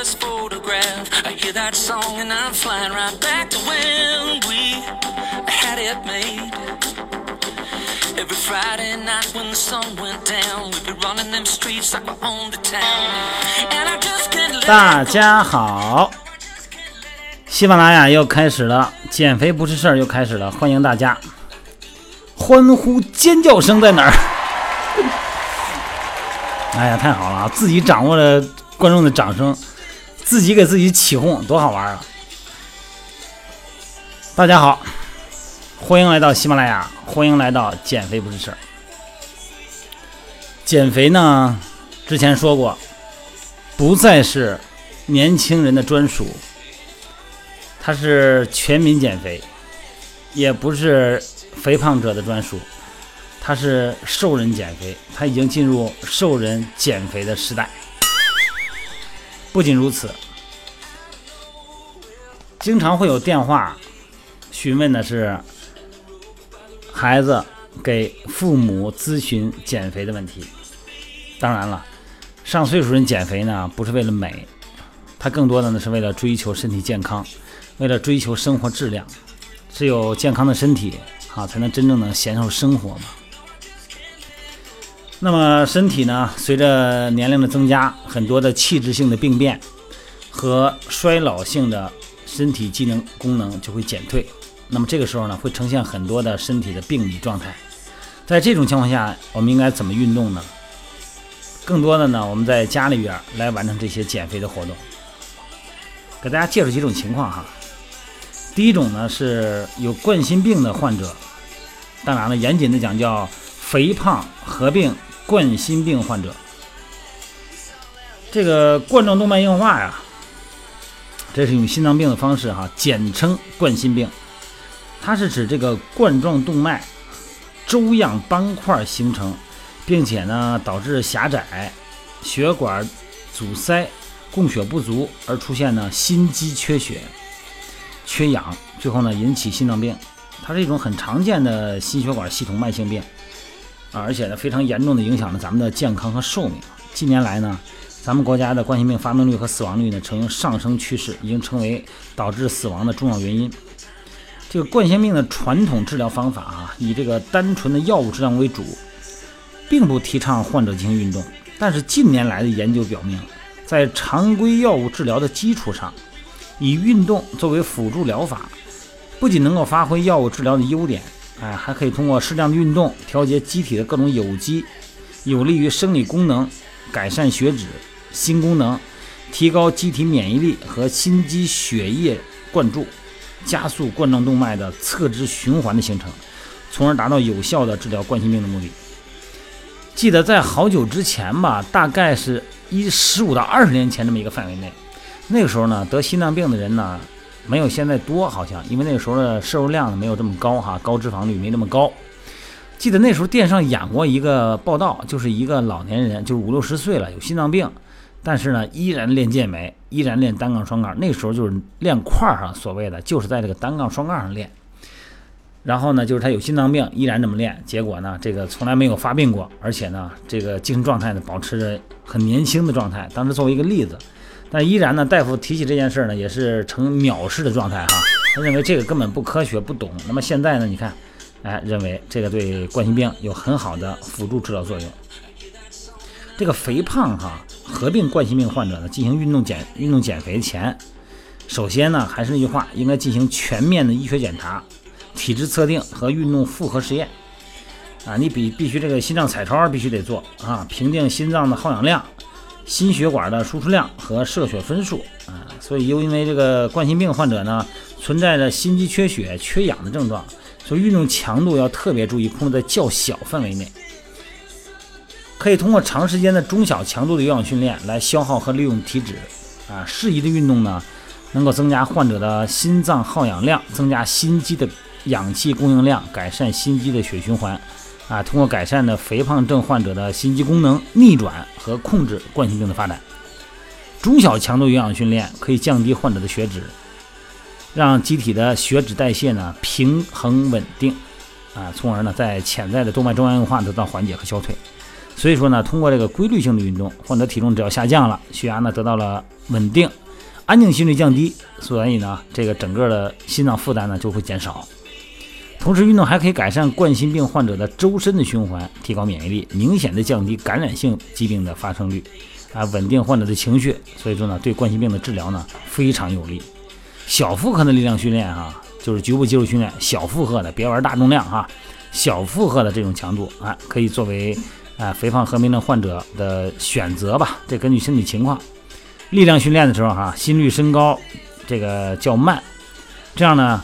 first photograph. I hear that song and I'm flying right back to when we had it made. Every Friday night when the sun went down, we'd be running them streets like we owned the town. And I just can't let 大家好，喜马拉雅又开始了，减肥不是事儿又开始了，欢迎大家！欢呼尖叫声在哪儿？哎呀，太好了！自己掌握了观众的掌声，自己给自己起哄，多好玩啊！大家好，欢迎来到喜马拉雅，欢迎来到减肥不是事儿。减肥呢，之前说过，不再是年轻人的专属，它是全民减肥，也不是肥胖者的专属，它是瘦人减肥，它已经进入瘦人减肥的时代。不仅如此，经常会有电话询问的是孩子给父母咨询减肥的问题。当然了，上岁数人减肥呢，不是为了美，他更多的呢是为了追求身体健康，为了追求生活质量。只有健康的身体啊，才能真正的享受生活嘛。那么身体呢，随着年龄的增加，很多的器质性的病变和衰老性的身体机能功能就会减退。那么这个时候呢，会呈现很多的身体的病理状态。在这种情况下，我们应该怎么运动呢？更多的呢，我们在家里边来完成这些减肥的活动。给大家介绍几种情况哈。第一种呢是有冠心病的患者，当然了，严谨的讲叫肥胖合并冠心病患者。这个冠状动脉硬化呀，这是用心脏病的方式哈，简称冠心病。它是指这个冠状动脉粥样斑块形成，并且呢导致狭窄、血管阻塞、供血不足，而出现呢心肌缺血。缺氧，最后呢引起心脏病，它是一种很常见的心血管系统慢性病啊，而且呢非常严重的影响了咱们的健康和寿命。近年来呢，咱们国家的冠心病发病率和死亡率呢呈上升趋势，已经成为导致死亡的重要原因。这个冠心病的传统治疗方法啊，以这个单纯的药物治疗为主，并不提倡患者进行运动。但是近年来的研究表明，在常规药物治疗的基础上，以运动作为辅助疗法，不仅能够发挥药物治疗的优点，哎，还可以通过适量的运动调节机体的各种有机，有利于生理功能，改善血脂、心功能，提高机体免疫力和心肌血液灌注，加速冠状动脉的侧支循环的形成，从而达到有效的治疗冠心病的目的。记得在好久之前吧，大概是一十五到二十年前这么一个范围内。那个时候呢，得心脏病的人呢，没有现在多，好像因为那个时候的摄入量没有这么高哈，高脂肪率没那么高。记得那时候电视上演过一个报道，就是一个老年人，就是五六十岁了，有心脏病，但是呢依然练健美，依然练单杠双杠。那时候就是练块儿上，所谓的就是在这个单杠双杠上练。然后呢，就是他有心脏病，依然这么练，结果呢，这个从来没有发病过，而且呢，这个精神状态呢保持着很年轻的状态。当时作为一个例子。但依然呢，大夫提起这件事呢，也是呈藐视的状态哈。他认为这个根本不科学、不懂。那么现在呢，你看，哎，认为这个对冠心病有很好的辅助治疗作用。这个肥胖哈合并冠心病患者呢，进行运动减运动减肥前，首先呢，还是那句话，应该进行全面的医学检查、体质测定和运动复合实验。啊，你必必须这个心脏彩超必须得做啊，评定心脏的耗氧量。心血管的输出量和射血分数啊，所以又因为这个冠心病患者呢，存在着心肌缺血、缺氧的症状，所以运动强度要特别注意，控制在较小范围内。可以通过长时间的中小强度的有氧训练来消耗和利用体脂啊。适宜的运动呢，能够增加患者的心脏耗氧量，增加心肌的氧气供应量，改善心肌的血循环。啊，通过改善呢肥胖症患者的心肌功能，逆转和控制冠心病的发展。中小强度有氧训练可以降低患者的血脂，让机体的血脂代谢呢平衡稳定，啊，从而呢在潜在的动脉粥样硬化得到缓解和消退。所以说呢，通过这个规律性的运动，患者体重只要下降了，血压呢得到了稳定，安静心率降低，所以呢，这个整个的心脏负担呢就会减少。同时，运动还可以改善冠心病患者的周身的循环，提高免疫力，明显的降低感染性疾病的发生率，啊，稳定患者的情绪。所以说呢，对冠心病的治疗呢非常有利。小负荷的力量训练哈，就是局部肌肉训练，小负荷的，别玩大重量哈。小负荷的这种强度啊，可以作为啊肥胖和病症患者的选择吧。这根据身体情况，力量训练的时候哈，心率升高，这个较慢，这样呢。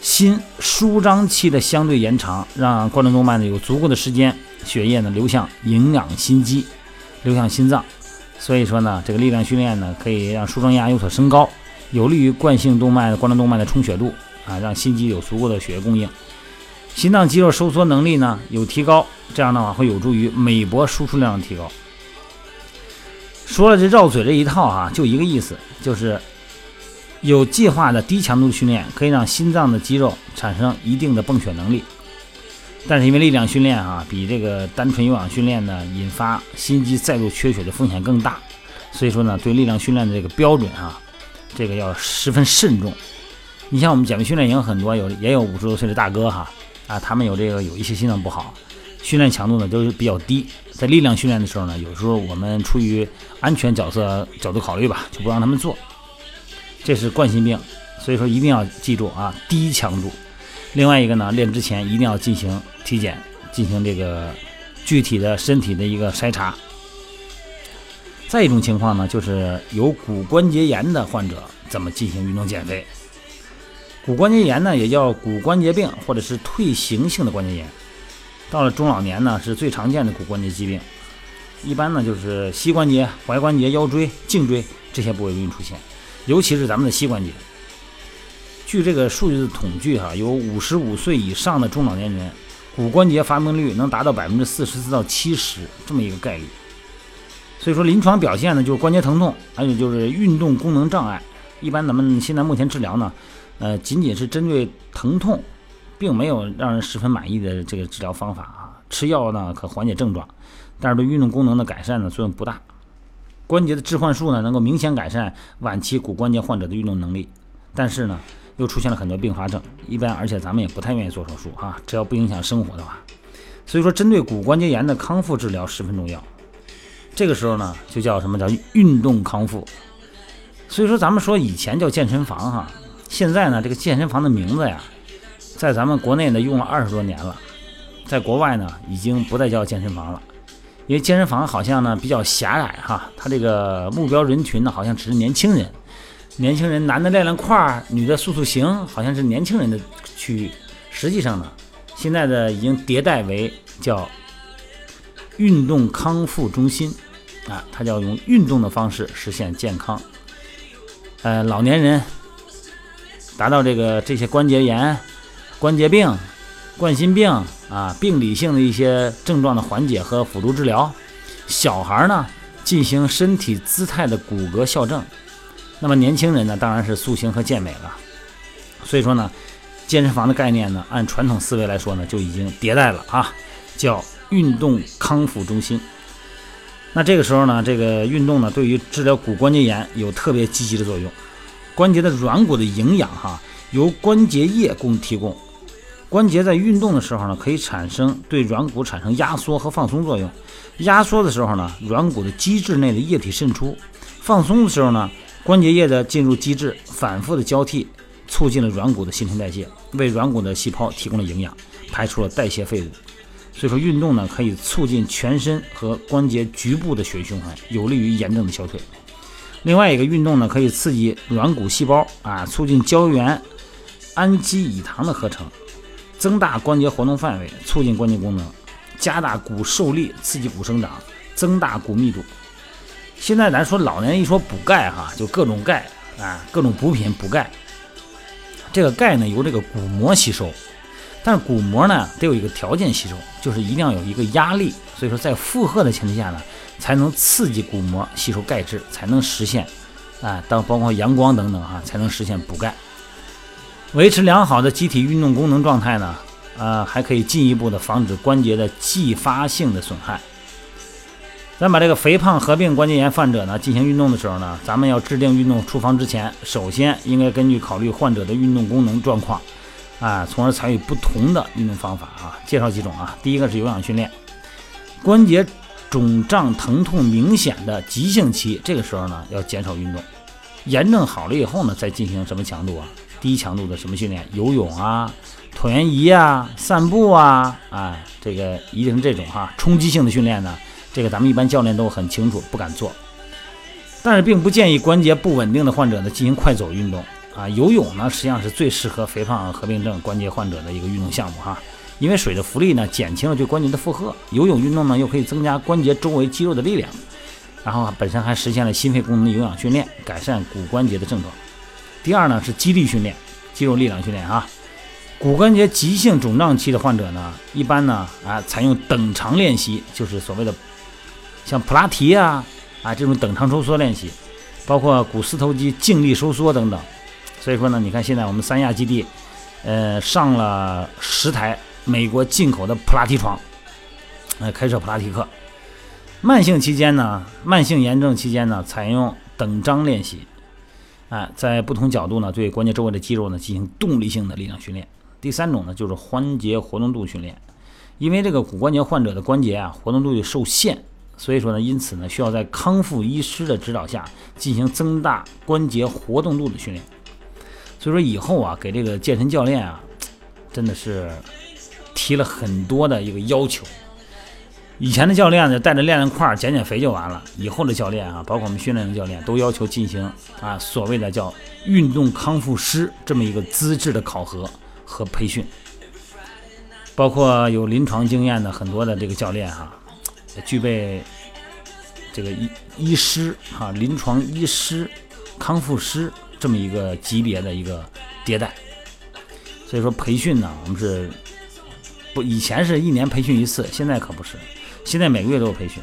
心舒张期的相对延长，让冠状动脉呢有足够的时间，血液呢流向营养心肌，流向心脏。所以说呢，这个力量训练呢可以让舒张压有所升高，有利于冠性动脉的、冠状动脉的充血度啊，让心肌有足够的血液供应。心脏肌肉收缩能力呢有提高，这样的话会有助于美搏输出量的提高。说了这绕嘴这一套啊，就一个意思，就是。有计划的低强度训练可以让心脏的肌肉产生一定的泵血能力，但是因为力量训练啊，比这个单纯有氧训练呢，引发心肌再度缺血的风险更大，所以说呢，对力量训练的这个标准啊，这个要十分慎重。你像我们减肥训练营很多有也有五十多岁的大哥哈啊，他们有这个有一些心脏不好，训练强度呢都是比较低，在力量训练的时候呢，有时候我们出于安全角色角度考虑吧，就不让他们做。这是冠心病，所以说一定要记住啊，低强度。另外一个呢，练之前一定要进行体检，进行这个具体的身体的一个筛查。再一种情况呢，就是有骨关节炎的患者怎么进行运动减肥？骨关节炎呢，也叫骨关节病，或者是退行性的关节炎。到了中老年呢，是最常见的骨关节疾病，一般呢就是膝关节、踝关节、腰椎、颈椎这些部位容易出现。尤其是咱们的膝关节，据这个数据的统计，哈，有五十五岁以上的中老年人，骨关节发病率能达到百分之四十四到七十这么一个概率。所以说，临床表现呢，就是关节疼痛，还有就是运动功能障碍。一般咱们现在目前治疗呢，呃，仅仅是针对疼痛，并没有让人十分满意的这个治疗方法啊。吃药呢可缓解症状，但是对运动功能的改善呢作用不大。关节的置换术呢，能够明显改善晚期骨关节患者的运动能力，但是呢，又出现了很多并发症。一般，而且咱们也不太愿意做手术哈，只要不影响生活的话。所以说，针对骨关节炎的康复治疗十分重要。这个时候呢，就叫什么叫运动康复。所以说，咱们说以前叫健身房哈，现在呢，这个健身房的名字呀，在咱们国内呢用了二十多年了，在国外呢已经不再叫健身房了。因为健身房好像呢比较狭窄哈，它这个目标人群呢好像只是年轻人，年轻人男的练练块儿，女的塑塑形，好像是年轻人的区域。实际上呢，现在的已经迭代为叫运动康复中心啊，它叫用运动的方式实现健康。呃，老年人达到这个这些关节炎、关节病。冠心病啊，病理性的一些症状的缓解和辅助治疗，小孩呢进行身体姿态的骨骼校正，那么年轻人呢当然是塑形和健美了。所以说呢，健身房的概念呢，按传统思维来说呢，就已经迭代了啊，叫运动康复中心。那这个时候呢，这个运动呢，对于治疗骨关节炎有特别积极的作用。关节的软骨的营养哈，由关节液供提供。关节在运动的时候呢，可以产生对软骨产生压缩和放松作用。压缩的时候呢，软骨的基质内的液体渗出；放松的时候呢，关节液的进入基质，反复的交替，促进了软骨的新陈代谢，为软骨的细胞提供了营养，排出了代谢废物。所以说，运动呢可以促进全身和关节局部的血液循环，有利于炎症的消退。另外一个运动呢，可以刺激软骨细胞啊，促进胶原氨基乙糖的合成。增大关节活动范围，促进关节功能，加大骨受力，刺激骨生长，增大骨密度。现在咱说老年人一说补钙哈，就各种钙啊，各种补品补钙。这个钙呢由这个骨膜吸收，但是骨膜呢得有一个条件吸收，就是一定要有一个压力。所以说在负荷的前提下呢，才能刺激骨膜吸收钙质，才能实现啊，当包括阳光等等哈，才能实现补钙。维持良好的机体运动功能状态呢，呃，还可以进一步的防止关节的继发性的损害。咱把这个肥胖合并关节炎患者呢进行运动的时候呢，咱们要制定运动处方之前，首先应该根据考虑患者的运动功能状况，啊，从而采取不同的运动方法啊。介绍几种啊，第一个是有氧训练，关节肿胀疼痛明显的急性期，这个时候呢要减少运动，炎症好了以后呢再进行什么强度啊？低强度的什么训练？游泳啊，椭圆仪啊，散步啊，啊，这个一定是这种哈，冲击性的训练呢。这个咱们一般教练都很清楚，不敢做。但是并不建议关节不稳定的患者呢进行快走运动啊。游泳呢实际上是最适合肥胖合并症关节患者的一个运动项目哈，因为水的浮力呢减轻了对关节的负荷，游泳运动呢又可以增加关节周围肌肉的力量，然后本身还实现了心肺功能的有氧训练，改善骨关节的症状。第二呢是肌力训练，肌肉力量训练啊。骨关节急性肿胀期的患者呢，一般呢啊采用等长练习，就是所谓的。像普拉提啊啊这种等长收缩练习，包括股四头肌静力收缩等等。所以说呢，你看现在我们三亚基地，呃，上了十台美国进口的普拉提床，呃，开设普拉提课。慢性期间呢，慢性炎症期间呢，采用等张练习，啊，在不同角度呢，对关节周围的肌肉呢进行动力性的力量训练。第三种呢，就是关节活动度训练，因为这个骨关节患者的关节啊，活动度受限。所以说呢，因此呢，需要在康复医师的指导下进行增大关节活动度的训练。所以说以后啊，给这个健身教练啊，真的是提了很多的一个要求。以前的教练呢，带着练练块、减减肥就完了。以后的教练啊，包括我们训练的教练，都要求进行啊所谓的叫运动康复师这么一个资质的考核和培训。包括有临床经验的很多的这个教练哈。具备这个医医师哈，临床医师、康复师这么一个级别的一个迭代，所以说培训呢，我们是不以前是一年培训一次，现在可不是，现在每个月都有培训，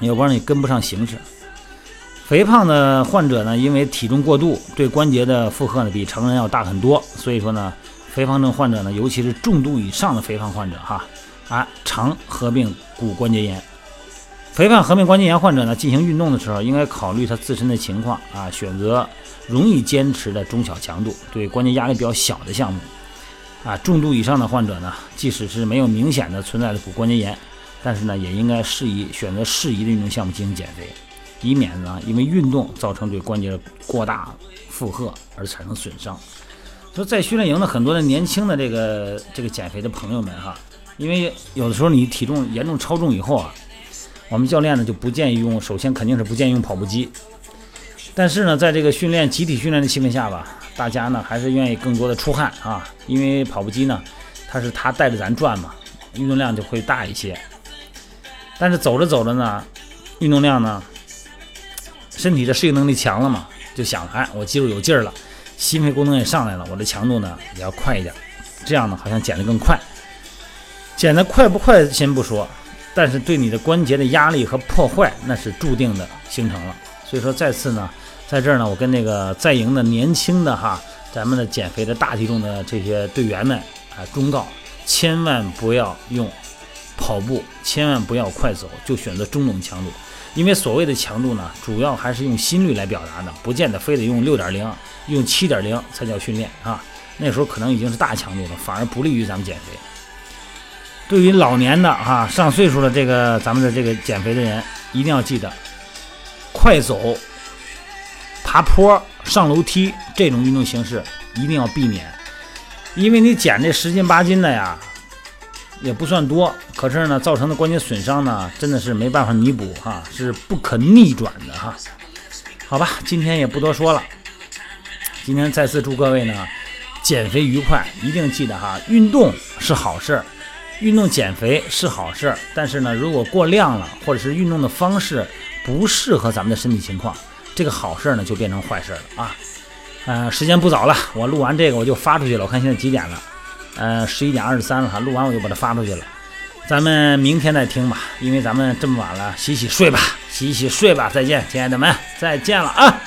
要不然你跟不上形势。肥胖的患者呢，因为体重过度，对关节的负荷呢比成人要大很多，所以说呢，肥胖症患者呢，尤其是重度以上的肥胖患者哈。啊，常合并骨关节炎，肥胖合并关节炎患者呢，进行运动的时候，应该考虑他自身的情况啊，选择容易坚持的中小强度、对关节压力比较小的项目。啊，重度以上的患者呢，即使是没有明显的存在的骨关节炎，但是呢，也应该适宜选择适宜的运动项目进行减肥，以免呢，因为运动造成对关节的过大负荷而产生损伤。说在训练营的很多的年轻的这个这个减肥的朋友们哈。因为有的时候你体重严重超重以后啊，我们教练呢就不建议用，首先肯定是不建议用跑步机。但是呢，在这个训练集体训练的气氛下吧，大家呢还是愿意更多的出汗啊，因为跑步机呢，它是它带着咱转嘛，运动量就会大一些。但是走着走着呢，运动量呢，身体的适应能力强了嘛，就想哎，我肌肉有劲儿了，心肺功能也上来了，我的强度呢也要快一点，这样呢好像减得更快。减得快不快先不说，但是对你的关节的压力和破坏那是注定的形成了。所以说再次呢，在这儿呢，我跟那个在营的年轻的哈，咱们的减肥的大体重的这些队员们啊，忠告：千万不要用跑步，千万不要快走，就选择中等强度。因为所谓的强度呢，主要还是用心率来表达的，不见得非得用六点零、用七点零才叫训练啊。那时候可能已经是大强度了，反而不利于咱们减肥。对于老年的啊上岁数的这个咱们的这个减肥的人，一定要记得，快走、爬坡、上楼梯这种运动形式一定要避免，因为你减这十斤八斤的呀，也不算多，可是呢，造成的关节损伤呢，真的是没办法弥补哈，是不可逆转的哈。好吧，今天也不多说了，今天再次祝各位呢减肥愉快，一定记得哈，运动是好事。运动减肥是好事，但是呢，如果过量了，或者是运动的方式不适合咱们的身体情况，这个好事呢就变成坏事了啊！呃，时间不早了，我录完这个我就发出去了。我看现在几点了？呃，十一点二十三了哈。录完我就把它发出去了。咱们明天再听吧，因为咱们这么晚了，洗洗睡吧，洗洗睡吧。再见，亲爱的们，再见了啊！